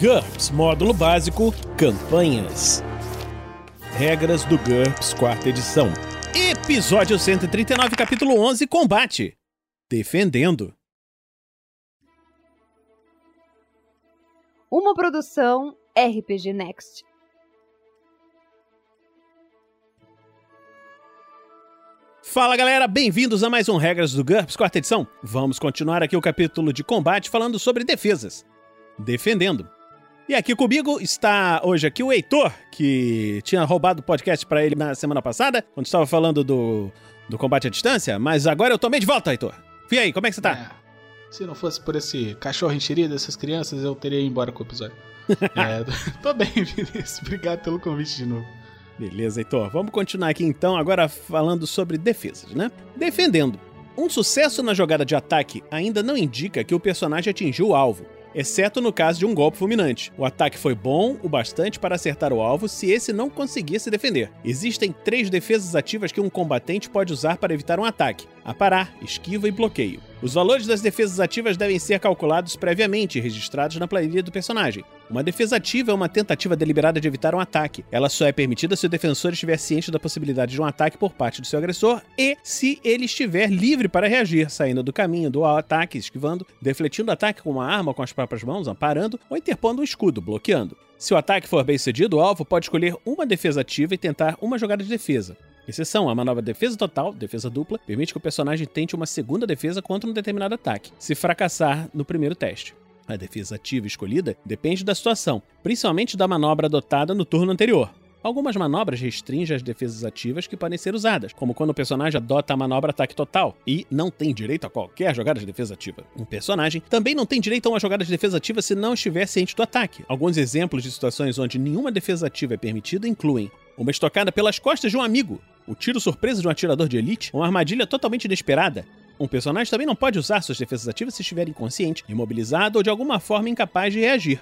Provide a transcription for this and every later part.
GURPS Módulo Básico Campanhas. Regras do GURPS Quarta Edição. Episódio 139, capítulo 11 Combate. Defendendo. Uma produção RPG Next. Fala galera, bem-vindos a mais um Regras do GURPS Quarta Edição. Vamos continuar aqui o capítulo de combate falando sobre defesas. Defendendo. E aqui comigo está hoje aqui o Heitor, que tinha roubado o podcast para ele na semana passada, quando estava falando do, do combate à distância, mas agora eu tomei de volta, Heitor. E aí, como é que você tá? É, se não fosse por esse cachorro enxerido dessas crianças, eu teria ido embora com o episódio. é, tô bem, Vinícius. Obrigado pelo convite de novo. Beleza, Heitor. Vamos continuar aqui então, agora falando sobre defesas, né? Defendendo. Um sucesso na jogada de ataque ainda não indica que o personagem atingiu o alvo exceto no caso de um golpe fulminante. O ataque foi bom o bastante para acertar o alvo se esse não conseguir se defender. Existem três defesas ativas que um combatente pode usar para evitar um ataque: aparar, esquiva e bloqueio. Os valores das defesas ativas devem ser calculados previamente e registrados na planilha do personagem. Uma defesa ativa é uma tentativa deliberada de evitar um ataque. Ela só é permitida se o defensor estiver ciente da possibilidade de um ataque por parte do seu agressor e se ele estiver livre para reagir, saindo do caminho do ataque, esquivando, defletindo o ataque com uma arma com as próprias mãos, amparando ou interpondo um escudo, bloqueando. Se o ataque for bem sucedido, o alvo pode escolher uma defesa ativa e tentar uma jogada de defesa. Exceção, a manobra defesa total, defesa dupla, permite que o personagem tente uma segunda defesa contra um determinado ataque, se fracassar no primeiro teste. A defesa ativa escolhida depende da situação, principalmente da manobra adotada no turno anterior. Algumas manobras restringem as defesas ativas que podem ser usadas, como quando o personagem adota a manobra ataque total e não tem direito a qualquer jogada de defesa ativa. Um personagem também não tem direito a uma jogada de defesa ativa se não estiver ciente do ataque. Alguns exemplos de situações onde nenhuma defesa ativa é permitida incluem uma estocada pelas costas de um amigo, o tiro surpresa de um atirador de elite, uma armadilha totalmente inesperada. Um personagem também não pode usar suas defesas ativas se estiver inconsciente, imobilizado ou de alguma forma incapaz de reagir.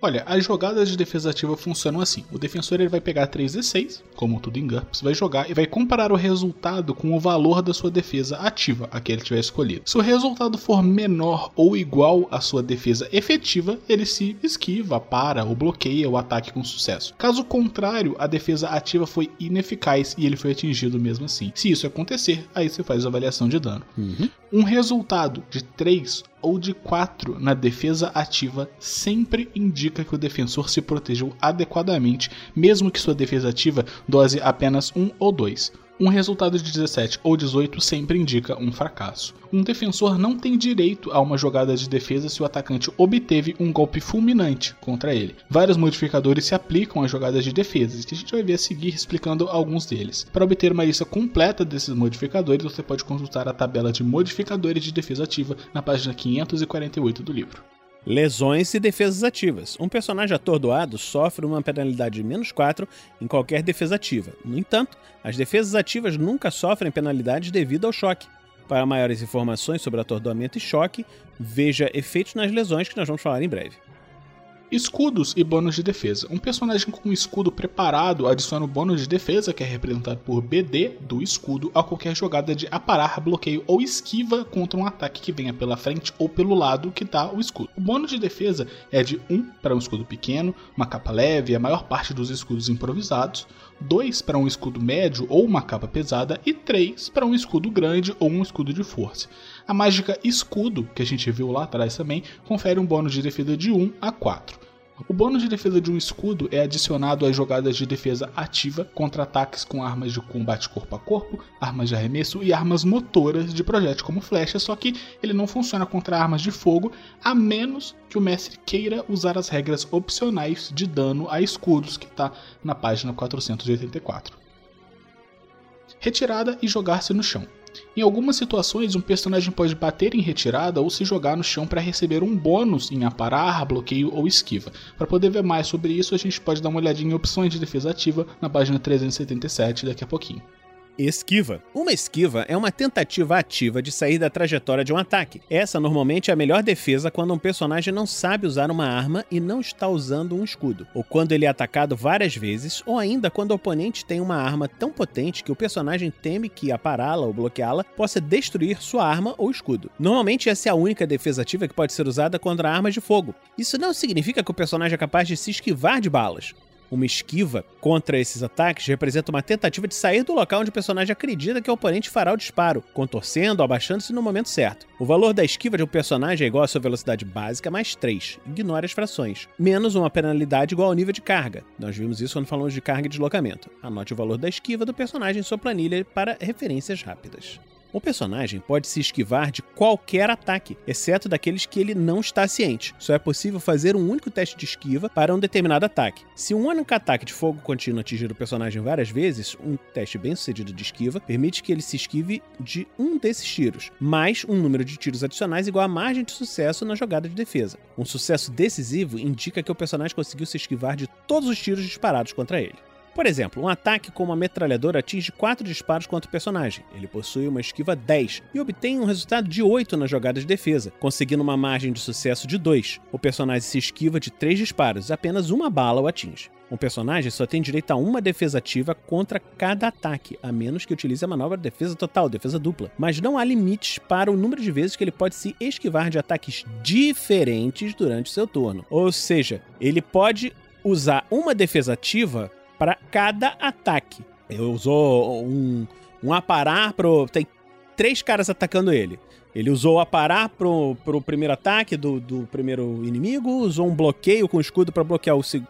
Olha, as jogadas de defesa ativa funcionam assim. O defensor ele vai pegar 3d6, como tudo em GURPS, vai jogar e vai comparar o resultado com o valor da sua defesa ativa, a que ele tiver escolhido. Se o resultado for menor ou igual à sua defesa efetiva, ele se esquiva, para ou bloqueia o ataque com sucesso. Caso contrário, a defesa ativa foi ineficaz e ele foi atingido mesmo assim. Se isso acontecer, aí você faz a avaliação de dano. Uhum. Um resultado de 3 ou de 4 na defesa ativa sempre indica que o defensor se protegeu adequadamente, mesmo que sua defesa ativa dose apenas 1 ou 2. Um resultado de 17 ou 18 sempre indica um fracasso. Um defensor não tem direito a uma jogada de defesa se o atacante obteve um golpe fulminante contra ele. Vários modificadores se aplicam às jogadas de defesa, que a gente vai ver a seguir explicando alguns deles. Para obter uma lista completa desses modificadores, você pode consultar a tabela de modificadores de defesa ativa na página 548 do livro. Lesões e defesas ativas. Um personagem atordoado sofre uma penalidade de menos 4 em qualquer defesa ativa. No entanto, as defesas ativas nunca sofrem penalidades devido ao choque. Para maiores informações sobre atordoamento e choque, veja efeitos nas lesões que nós vamos falar em breve. Escudos e bônus de defesa. Um personagem com um escudo preparado adiciona o bônus de defesa, que é representado por BD do escudo, a qualquer jogada de aparar, bloqueio ou esquiva contra um ataque que venha pela frente ou pelo lado que está o escudo. O bônus de defesa é de 1 para um escudo pequeno, uma capa leve, a maior parte dos escudos improvisados, 2 para um escudo médio ou uma capa pesada e 3 para um escudo grande ou um escudo de força. A mágica Escudo, que a gente viu lá atrás também, confere um bônus de defesa de 1 a 4. O bônus de defesa de um escudo é adicionado às jogadas de defesa ativa contra ataques com armas de combate corpo a corpo, armas de arremesso e armas motoras de projétil como flecha, só que ele não funciona contra armas de fogo, a menos que o mestre queira usar as regras opcionais de dano a escudos que está na página 484. Retirada e jogar-se no chão. Em algumas situações, um personagem pode bater em retirada ou se jogar no chão para receber um bônus em aparar, bloqueio ou esquiva. Para poder ver mais sobre isso, a gente pode dar uma olhadinha em opções de defesa ativa na página 377 daqui a pouquinho. Esquiva. Uma esquiva é uma tentativa ativa de sair da trajetória de um ataque. Essa normalmente é a melhor defesa quando um personagem não sabe usar uma arma e não está usando um escudo, ou quando ele é atacado várias vezes, ou ainda quando o oponente tem uma arma tão potente que o personagem teme que apará-la ou bloqueá-la possa destruir sua arma ou escudo. Normalmente essa é a única defesa ativa que pode ser usada contra armas de fogo. Isso não significa que o personagem é capaz de se esquivar de balas. Uma esquiva contra esses ataques representa uma tentativa de sair do local onde o personagem acredita que o oponente fará o disparo, contorcendo ou abaixando-se no momento certo. O valor da esquiva de um personagem é igual à sua velocidade básica mais 3, ignore as frações, menos uma penalidade igual ao nível de carga. Nós vimos isso quando falamos de carga e deslocamento. Anote o valor da esquiva do personagem em sua planilha para referências rápidas. O personagem pode se esquivar de qualquer ataque, exceto daqueles que ele não está ciente. Só é possível fazer um único teste de esquiva para um determinado ataque. Se um único ataque de fogo contínuo atingir o personagem várias vezes, um teste bem sucedido de esquiva permite que ele se esquive de um desses tiros, mais um número de tiros adicionais igual à margem de sucesso na jogada de defesa. Um sucesso decisivo indica que o personagem conseguiu se esquivar de todos os tiros disparados contra ele. Por exemplo, um ataque com uma metralhadora atinge 4 disparos contra o personagem. Ele possui uma esquiva 10 e obtém um resultado de 8 na jogada de defesa, conseguindo uma margem de sucesso de 2. O personagem se esquiva de 3 disparos, apenas uma bala o atinge. Um personagem só tem direito a uma defesa ativa contra cada ataque, a menos que utilize a manobra defesa total, defesa dupla. Mas não há limites para o número de vezes que ele pode se esquivar de ataques diferentes durante seu turno. Ou seja, ele pode usar uma defesa ativa para cada ataque. Ele usou um, um aparar pro. Tem três caras atacando ele. Ele usou o aparar pro, pro primeiro ataque do, do primeiro inimigo, usou um bloqueio com escudo para bloquear o seg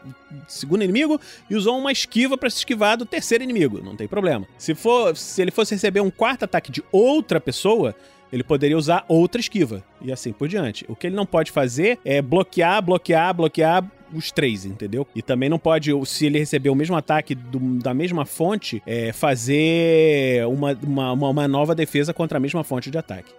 segundo inimigo e usou uma esquiva para se esquivar do terceiro inimigo. Não tem problema. Se, for, se ele fosse receber um quarto ataque de outra pessoa, ele poderia usar outra esquiva e assim por diante. O que ele não pode fazer é bloquear, bloquear, bloquear os três, entendeu? E também não pode, se ele receber o mesmo ataque do, da mesma fonte, é, fazer uma, uma, uma nova defesa contra a mesma fonte de ataque.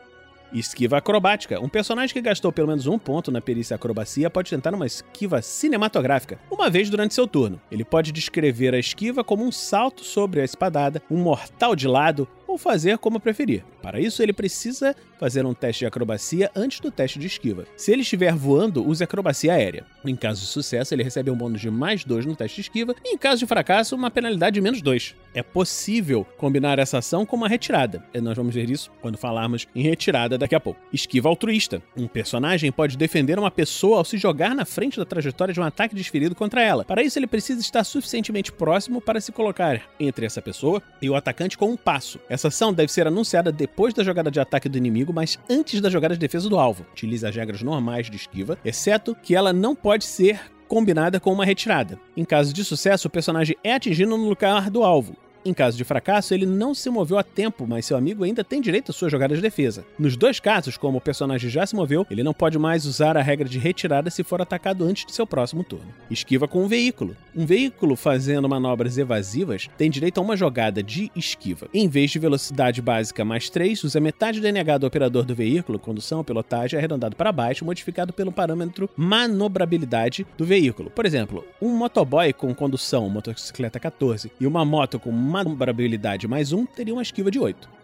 Esquiva acrobática. Um personagem que gastou pelo menos um ponto na perícia acrobacia pode tentar uma esquiva cinematográfica, uma vez durante seu turno. Ele pode descrever a esquiva como um salto sobre a espadada, um mortal de lado ou fazer como preferir. Para isso, ele precisa fazer um teste de acrobacia antes do teste de esquiva. Se ele estiver voando, use acrobacia aérea. Em caso de sucesso, ele recebe um bônus de mais 2 no teste de esquiva, e em caso de fracasso, uma penalidade de menos 2. É possível combinar essa ação com uma retirada. E nós vamos ver isso quando falarmos em retirada daqui a pouco. Esquiva altruísta. Um personagem pode defender uma pessoa ao se jogar na frente da trajetória de um ataque desferido contra ela. Para isso, ele precisa estar suficientemente próximo para se colocar entre essa pessoa e o atacante com um passo. Essa ação deve ser anunciada depois da jogada de ataque do inimigo, mas antes da jogada de defesa do alvo. Utilize as regras normais de esquiva, exceto que ela não pode ser combinada com uma retirada. Em caso de sucesso, o personagem é atingido no lugar do alvo. Em caso de fracasso, ele não se moveu a tempo, mas seu amigo ainda tem direito à sua jogada de defesa. Nos dois casos, como o personagem já se moveu, ele não pode mais usar a regra de retirada se for atacado antes de seu próximo turno. Esquiva com um veículo. Um veículo fazendo manobras evasivas tem direito a uma jogada de esquiva. Em vez de velocidade básica mais 3, usa metade do NH do operador do veículo, condução pilotagem arredondado para baixo, modificado pelo parâmetro manobrabilidade do veículo. Por exemplo, um motoboy com condução, motocicleta 14, e uma moto com manobrabilidade mais um teria uma esquiva de 8.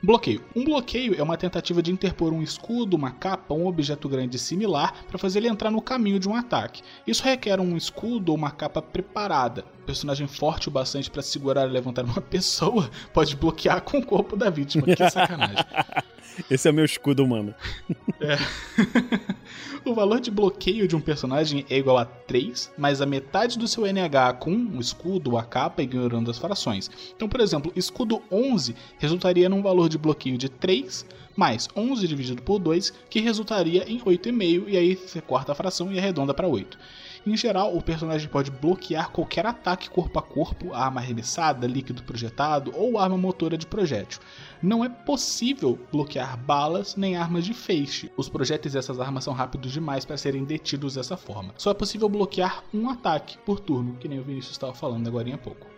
Bloqueio. Um bloqueio é uma tentativa de interpor um escudo, uma capa um objeto grande similar para fazer ele entrar no caminho de um ataque. Isso requer um escudo ou uma capa preparada. Um personagem forte o bastante para segurar e levantar uma pessoa pode bloquear com o corpo da vítima. Que sacanagem. Esse é meu escudo humano. É. o valor de bloqueio de um personagem é igual a 3, mais a metade do seu NH com um escudo a capa, ignorando as frações. Então, por exemplo, escudo 11 resultaria num valor de bloqueio de 3, mais 11 dividido por 2, que resultaria em 8,5, e aí você corta a fração e arredonda para 8. Em geral, o personagem pode bloquear qualquer ataque corpo a corpo, arma arremessada, líquido projetado ou arma motora de projétil. Não é possível bloquear balas nem armas de feixe. Os projéteis dessas armas são rápidos demais para serem detidos dessa forma. Só é possível bloquear um ataque por turno, que nem o Vinícius estava falando agora há pouco.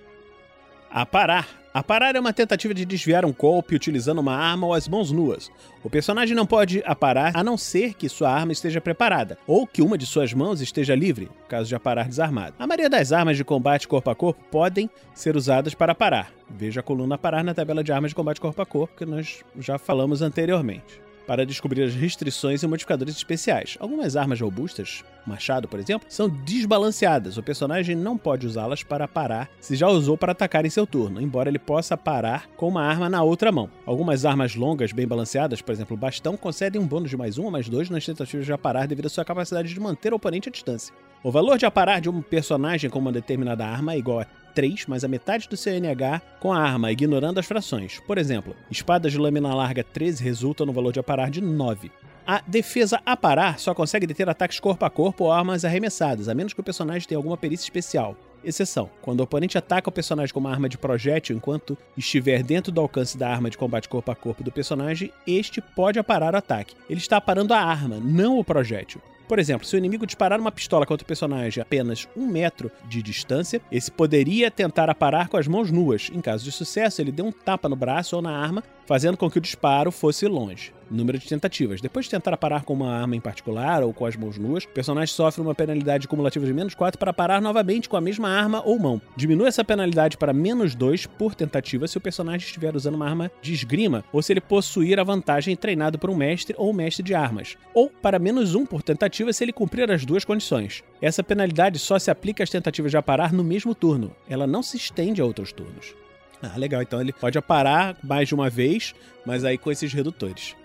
Aparar. Aparar é uma tentativa de desviar um golpe utilizando uma arma ou as mãos nuas. O personagem não pode aparar a não ser que sua arma esteja preparada, ou que uma de suas mãos esteja livre, caso de aparar desarmado. A maioria das armas de combate corpo a corpo podem ser usadas para aparar. Veja a coluna aparar na tabela de armas de combate corpo a corpo, que nós já falamos anteriormente para descobrir as restrições e modificadores especiais. Algumas armas robustas, machado por exemplo, são desbalanceadas. O personagem não pode usá-las para parar se já usou para atacar em seu turno, embora ele possa parar com uma arma na outra mão. Algumas armas longas, bem balanceadas, por exemplo o bastão, concedem um bônus de mais um ou mais dois nas tentativas de aparar devido à sua capacidade de manter o oponente à distância. O valor de aparar de um personagem com uma determinada arma é igual a 3 mais a metade do seu NH com a arma, ignorando as frações. Por exemplo, espadas de lâmina larga 13 resultam no valor de aparar de 9. A defesa a parar só consegue deter ataques corpo a corpo ou armas arremessadas, a menos que o personagem tenha alguma perícia especial. Exceção: quando o oponente ataca o personagem com uma arma de projétil enquanto estiver dentro do alcance da arma de combate corpo a corpo do personagem, este pode aparar o ataque. Ele está aparando a arma, não o projétil. Por exemplo, se o inimigo disparar uma pistola contra o personagem a apenas um metro de distância, esse poderia tentar aparar com as mãos nuas. Em caso de sucesso, ele deu um tapa no braço ou na arma, fazendo com que o disparo fosse longe número de tentativas. Depois de tentar parar com uma arma em particular ou com as mãos nuas, o personagem sofre uma penalidade cumulativa de menos 4 para parar novamente com a mesma arma ou mão. Diminui essa penalidade para menos 2 por tentativa se o personagem estiver usando uma arma de esgrima ou se ele possuir a vantagem treinado por um mestre ou mestre de armas. Ou para menos 1 por tentativa se ele cumprir as duas condições. Essa penalidade só se aplica às tentativas de aparar no mesmo turno. Ela não se estende a outros turnos. Ah, legal. Então ele pode aparar mais de uma vez, mas aí com esses redutores.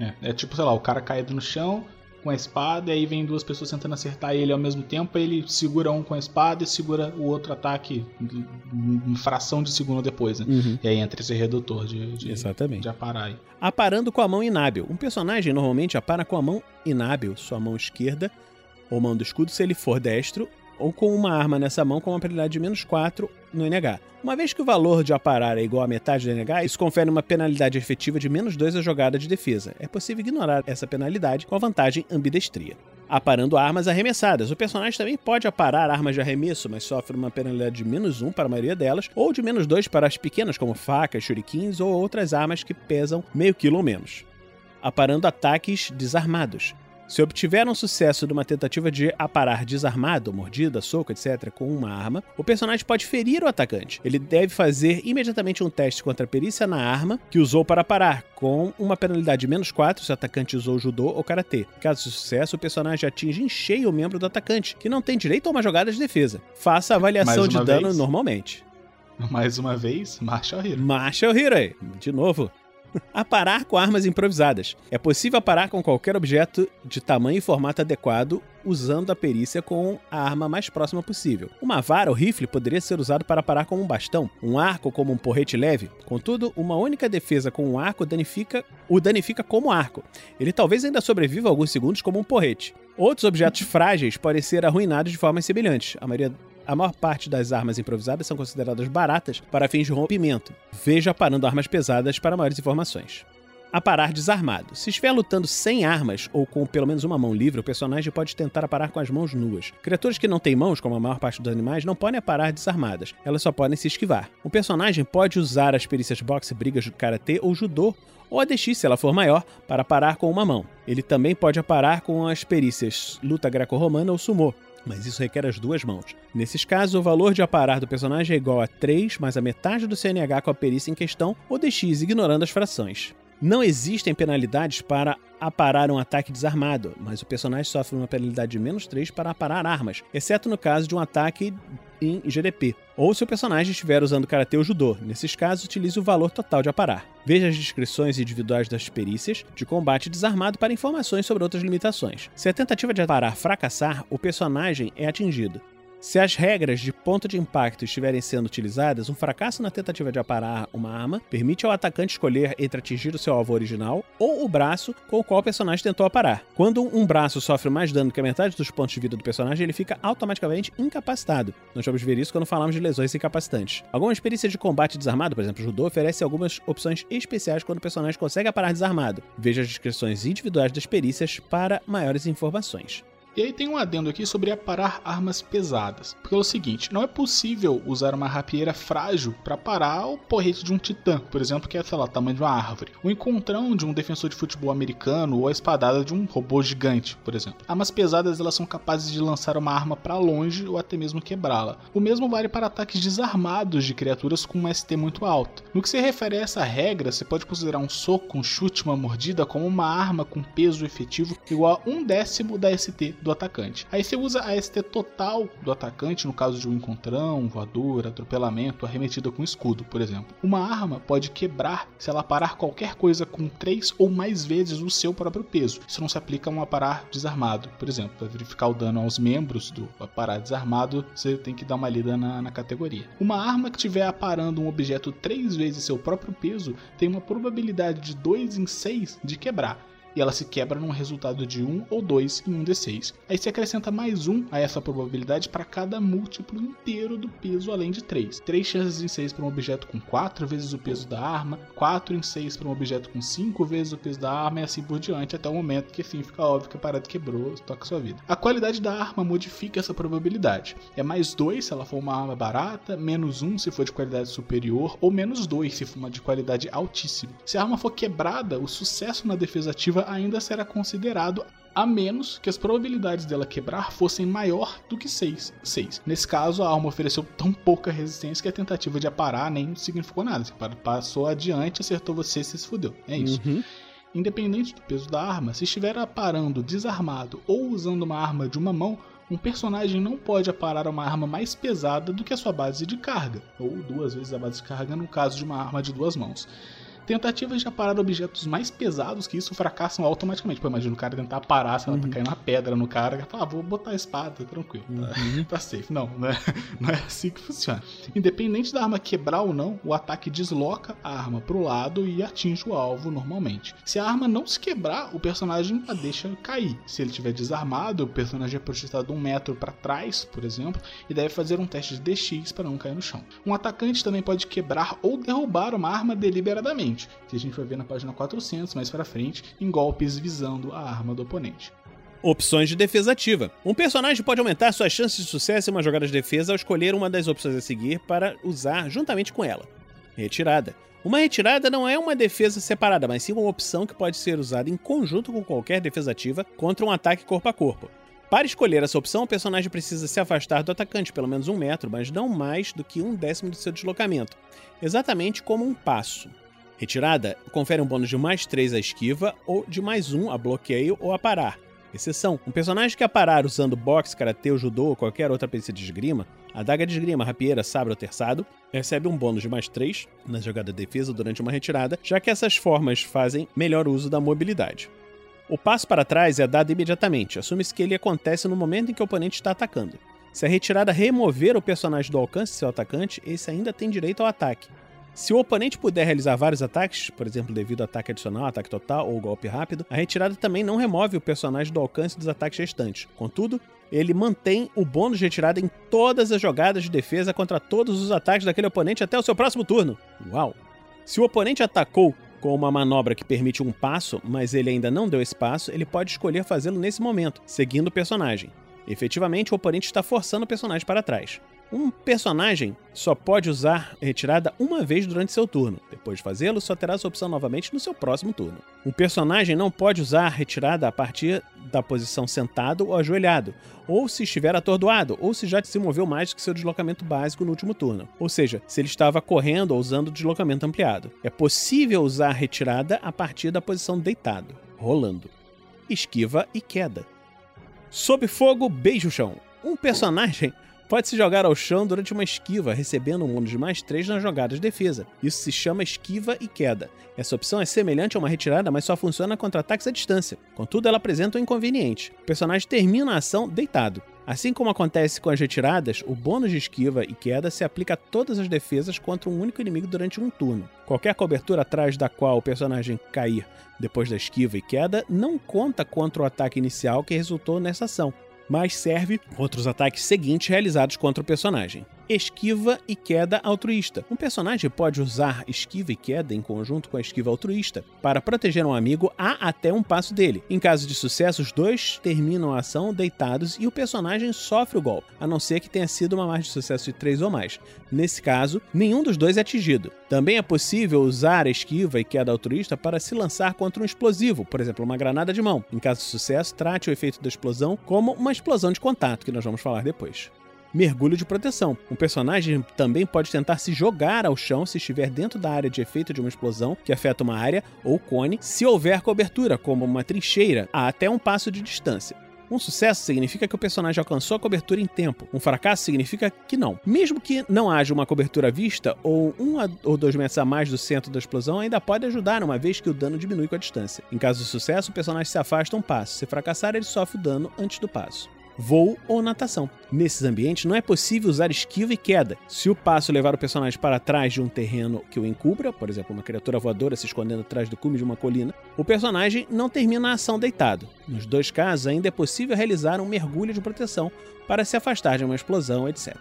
É, é tipo, sei lá, o cara caído no chão com a espada, e aí vem duas pessoas tentando acertar ele ao mesmo tempo, ele segura um com a espada e segura o outro ataque em fração de segundo depois, né? Uhum. E aí entra esse redutor de, de, Exatamente. de aparar. Aparando com a mão inábil. Um personagem normalmente apara com a mão inábil, sua mão esquerda, ou mão do escudo, se ele for destro, ou com uma arma nessa mão com uma penalidade de menos 4 no NH. Uma vez que o valor de aparar é igual a metade do NH, isso confere uma penalidade efetiva de menos 2 à jogada de defesa. É possível ignorar essa penalidade com a vantagem ambidestria. Aparando armas arremessadas. O personagem também pode aparar armas de arremesso, mas sofre uma penalidade de menos 1 para a maioria delas, ou de menos 2 para as pequenas, como facas, shurikens ou outras armas que pesam meio quilo ou menos. Aparando ataques desarmados. Se obtiver um sucesso de uma tentativa de aparar desarmado, mordida, soco, etc., com uma arma, o personagem pode ferir o atacante. Ele deve fazer imediatamente um teste contra a perícia na arma que usou para parar, com uma penalidade de menos 4 se o atacante usou judô ou karatê. Caso de sucesso, o personagem atinge em cheio o membro do atacante, que não tem direito a uma jogada de defesa. Faça a avaliação de dano vez. normalmente. Mais uma vez, Marshall Hero. Marshall Hero, de novo. Aparar com armas improvisadas. É possível aparar com qualquer objeto de tamanho e formato adequado usando a perícia com a arma mais próxima possível. Uma vara ou rifle poderia ser usado para parar como um bastão, um arco como um porrete leve. Contudo, uma única defesa com um arco danifica, o danifica como arco. Ele talvez ainda sobreviva alguns segundos como um porrete. Outros objetos frágeis podem ser arruinados de formas semelhantes. A maioria a maior parte das armas improvisadas são consideradas baratas para fins de rompimento. Veja parando armas pesadas para maiores informações. Aparar desarmado. Se estiver lutando sem armas ou com pelo menos uma mão livre, o personagem pode tentar aparar com as mãos nuas. Criaturas que não têm mãos, como a maior parte dos animais, não podem aparar desarmadas. Elas só podem se esquivar. O personagem pode usar as perícias boxe, brigas de karatê ou judô ou a DX, se ela for maior, para parar com uma mão. Ele também pode aparar com as perícias luta greco-romana ou sumô, mas isso requer as duas mãos. Nesses casos, o valor de aparar do personagem é igual a 3 mais a metade do CNH com a perícia em questão, ou DX, ignorando as frações. Não existem penalidades para aparar um ataque desarmado, mas o personagem sofre uma penalidade de menos 3 para aparar armas, exceto no caso de um ataque em GDP, ou se o personagem estiver usando Karatê ou Judô. Nesses casos, utilize o valor total de aparar. Veja as descrições individuais das perícias de combate desarmado para informações sobre outras limitações. Se a tentativa de aparar fracassar, o personagem é atingido. Se as regras de ponto de impacto estiverem sendo utilizadas, um fracasso na tentativa de aparar uma arma permite ao atacante escolher entre atingir o seu alvo original ou o braço com o qual o personagem tentou aparar. Quando um braço sofre mais dano que a metade dos pontos de vida do personagem, ele fica automaticamente incapacitado. Nós vamos ver isso quando falamos de lesões incapacitantes. Algumas perícias de combate desarmado, por exemplo, judô, oferece algumas opções especiais quando o personagem consegue aparar desarmado. Veja as descrições individuais das perícias para maiores informações. E aí tem um adendo aqui sobre aparar armas pesadas. Porque é o seguinte, não é possível usar uma rapieira frágil para parar o porrete de um titã, por exemplo, que é, sei lá, tamanho de uma árvore. O encontrão de um defensor de futebol americano ou a espadada de um robô gigante, por exemplo. Armas pesadas elas são capazes de lançar uma arma para longe ou até mesmo quebrá-la. O mesmo vale para ataques desarmados de criaturas com um ST muito alto. No que se refere a essa regra, você pode considerar um soco, um chute, uma mordida como uma arma com peso efetivo igual a um décimo da ST do atacante. Aí você usa a ST total do atacante, no caso de um encontrão, voador, atropelamento, arremetida com escudo, por exemplo. Uma arma pode quebrar se ela parar qualquer coisa com 3 ou mais vezes o seu próprio peso. Isso não se aplica a um aparar desarmado, por exemplo. Para verificar o dano aos membros do aparar desarmado, você tem que dar uma lida na, na categoria. Uma arma que estiver aparando um objeto 3 vezes seu próprio peso tem uma probabilidade de 2 em 6 de quebrar e ela se quebra num resultado de 1 ou 2 em um D6. Aí se acrescenta mais 1 a essa probabilidade para cada múltiplo inteiro do peso além de 3. 3 chances em 6 para um objeto com 4 vezes o peso da arma, 4 em 6 para um objeto com 5 vezes o peso da arma e assim por diante, até o momento que assim fica óbvio que a parada quebrou, toca sua vida. A qualidade da arma modifica essa probabilidade. É mais 2 se ela for uma arma barata, menos 1 se for de qualidade superior, ou menos 2 se for uma de qualidade altíssima. Se a arma for quebrada, o sucesso na defesa ativa ainda será considerado a menos que as probabilidades dela quebrar fossem maior do que 6. 6. Nesse caso, a arma ofereceu tão pouca resistência que a tentativa de aparar nem significou nada. Você passou adiante, acertou você e se fudeu. É isso. Uhum. Independente do peso da arma, se estiver aparando desarmado ou usando uma arma de uma mão, um personagem não pode aparar uma arma mais pesada do que a sua base de carga, ou duas vezes a base de carga no caso de uma arma de duas mãos. Tentativas de aparar objetos mais pesados que isso fracassam automaticamente. Pô, imagina o cara tentar parar, se ela tá uhum. tá caindo uma pedra no cara, fala, ah, vou botar a espada, tranquilo, tá, uhum. tá safe. Não, não é, não é assim que funciona. Independente da arma quebrar ou não, o ataque desloca a arma pro lado e atinge o alvo normalmente. Se a arma não se quebrar, o personagem a deixa cair. Se ele estiver desarmado, o personagem é projetado um metro para trás, por exemplo, e deve fazer um teste de DX para não cair no chão. Um atacante também pode quebrar ou derrubar uma arma deliberadamente que a gente vai ver na página 400 mais para frente, em golpes visando a arma do oponente. Opções de defesa ativa. Um personagem pode aumentar suas chances de sucesso em uma jogada de defesa ao escolher uma das opções a seguir para usar juntamente com ela. Retirada. Uma retirada não é uma defesa separada, mas sim uma opção que pode ser usada em conjunto com qualquer defesa ativa contra um ataque corpo a corpo. Para escolher essa opção, o personagem precisa se afastar do atacante pelo menos um metro, mas não mais do que um décimo do seu deslocamento, exatamente como um passo. Retirada confere um bônus de mais 3 à esquiva ou de mais 1 a bloqueio ou a parar. Exceção: um personagem que aparar usando boxe, karatê, judô ou qualquer outra perícia de esgrima, adaga de esgrima, rapieira, sabre ou terçado, recebe um bônus de mais 3 na jogada de defesa durante uma retirada, já que essas formas fazem melhor uso da mobilidade. O passo para trás é dado imediatamente, assume-se que ele acontece no momento em que o oponente está atacando. Se a retirada remover o personagem do alcance de seu atacante, esse ainda tem direito ao ataque. Se o oponente puder realizar vários ataques, por exemplo, devido a ataque adicional, ataque total ou golpe rápido, a retirada também não remove o personagem do alcance dos ataques restantes. Contudo, ele mantém o bônus de retirada em todas as jogadas de defesa contra todos os ataques daquele oponente até o seu próximo turno. Uau! Se o oponente atacou com uma manobra que permite um passo, mas ele ainda não deu esse passo, ele pode escolher fazê-lo nesse momento, seguindo o personagem. Efetivamente, o oponente está forçando o personagem para trás. Um personagem só pode usar retirada uma vez durante seu turno. Depois de fazê-lo, só terá essa opção novamente no seu próximo turno. Um personagem não pode usar retirada a partir da posição sentado ou ajoelhado, ou se estiver atordoado, ou se já se moveu mais do que seu deslocamento básico no último turno. Ou seja, se ele estava correndo ou usando deslocamento ampliado. É possível usar retirada a partir da posição deitado, rolando. Esquiva e queda. Sob fogo, beijo chão. Um personagem pode se jogar ao chão durante uma esquiva, recebendo um bônus de mais 3 nas jogadas de defesa. Isso se chama esquiva e queda. Essa opção é semelhante a uma retirada, mas só funciona contra ataques à distância. Contudo, ela apresenta um inconveniente. O personagem termina a ação deitado. Assim como acontece com as retiradas, o bônus de esquiva e queda se aplica a todas as defesas contra um único inimigo durante um turno. Qualquer cobertura atrás da qual o personagem cair depois da esquiva e queda não conta contra o ataque inicial que resultou nessa ação mas serve contra os ataques seguintes realizados contra o personagem. Esquiva e queda altruísta. Um personagem pode usar esquiva e queda em conjunto com a esquiva altruísta para proteger um amigo a até um passo dele. Em caso de sucesso, os dois terminam a ação deitados e o personagem sofre o golpe, a não ser que tenha sido uma margem de sucesso de 3 ou mais. Nesse caso, nenhum dos dois é atingido. Também é possível usar esquiva e queda altruísta para se lançar contra um explosivo, por exemplo, uma granada de mão. Em caso de sucesso, trate o efeito da explosão como uma explosão de contato, que nós vamos falar depois mergulho de proteção. Um personagem também pode tentar se jogar ao chão se estiver dentro da área de efeito de uma explosão que afeta uma área ou cone, se houver cobertura, como uma trincheira, a até um passo de distância. Um sucesso significa que o personagem alcançou a cobertura em tempo. Um fracasso significa que não. Mesmo que não haja uma cobertura vista ou um ou dois metros a mais do centro da explosão, ainda pode ajudar, uma vez que o dano diminui com a distância. Em caso de sucesso, o personagem se afasta um passo. Se fracassar, ele sofre o dano antes do passo voo ou natação. Nesses ambientes não é possível usar esquiva e queda. Se o passo levar o personagem para trás de um terreno que o encubra, por exemplo, uma criatura voadora se escondendo atrás do cume de uma colina, o personagem não termina a ação deitado. Nos dois casos, ainda é possível realizar um mergulho de proteção para se afastar de uma explosão, etc.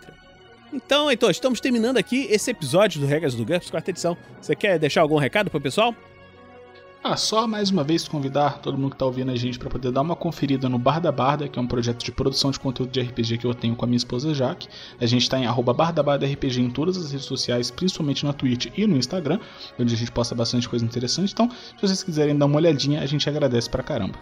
Então, Heitor, estamos terminando aqui esse episódio do Regras do GURPS, quarta edição. Você quer deixar algum recado para o pessoal? Ah, só mais uma vez convidar todo mundo que está ouvindo a gente para poder dar uma conferida no Bar da Barda, que é um projeto de produção de conteúdo de RPG que eu tenho com a minha esposa Jaque. A gente está em arroba RPG em todas as redes sociais, principalmente na Twitch e no Instagram, onde a gente posta bastante coisa interessante. Então, se vocês quiserem dar uma olhadinha, a gente agradece pra caramba.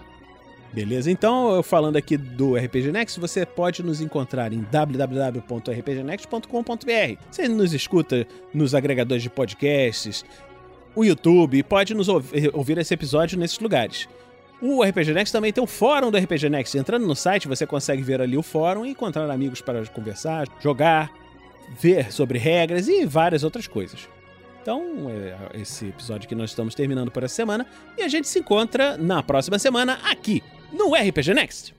Beleza, então, falando aqui do RPG Next, você pode nos encontrar em www.rpgnext.com.br. Você nos escuta nos agregadores de podcasts, o YouTube pode nos ouvir, ouvir esse episódio nesses lugares. O RPG Next também tem o fórum do RPG Next. Entrando no site, você consegue ver ali o fórum e encontrar amigos para conversar, jogar, ver sobre regras e várias outras coisas. Então, é esse episódio que nós estamos terminando por essa semana e a gente se encontra na próxima semana aqui no RPG Next.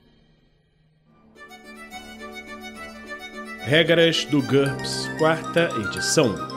Regras do GURPS, quarta edição.